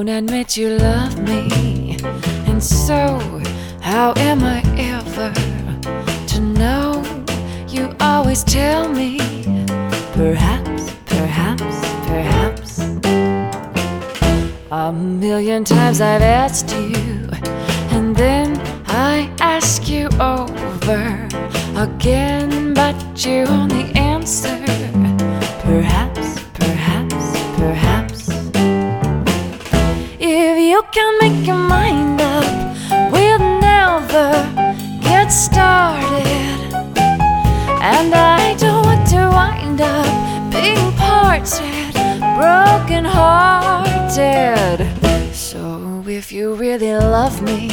won't admit you love me. And so, how am I ever to know? You always tell me, perhaps, perhaps, perhaps. A million times I've asked you, and then I ask you over again, but you only If you can make your mind up, we'll never get started. And I don't want to wind up being parted, broken hearted. So if you really love me,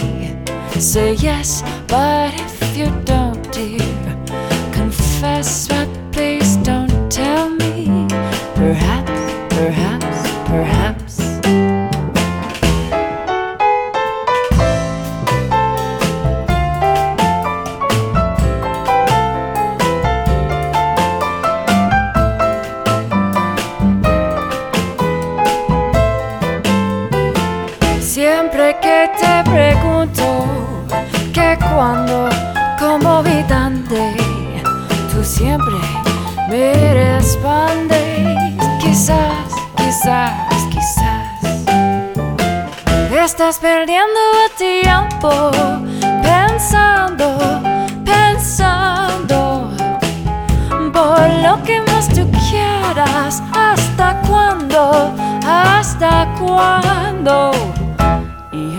say yes. But if you don't, dear, confess. But please don't tell me. Perhaps, perhaps, perhaps. Siempre que te pregunto que cuando, como vidante, tú siempre me respondes. Quizás, quizás, quizás. Estás perdiendo tiempo pensando, pensando por lo que más tú quieras. ¿Hasta cuándo? ¿Hasta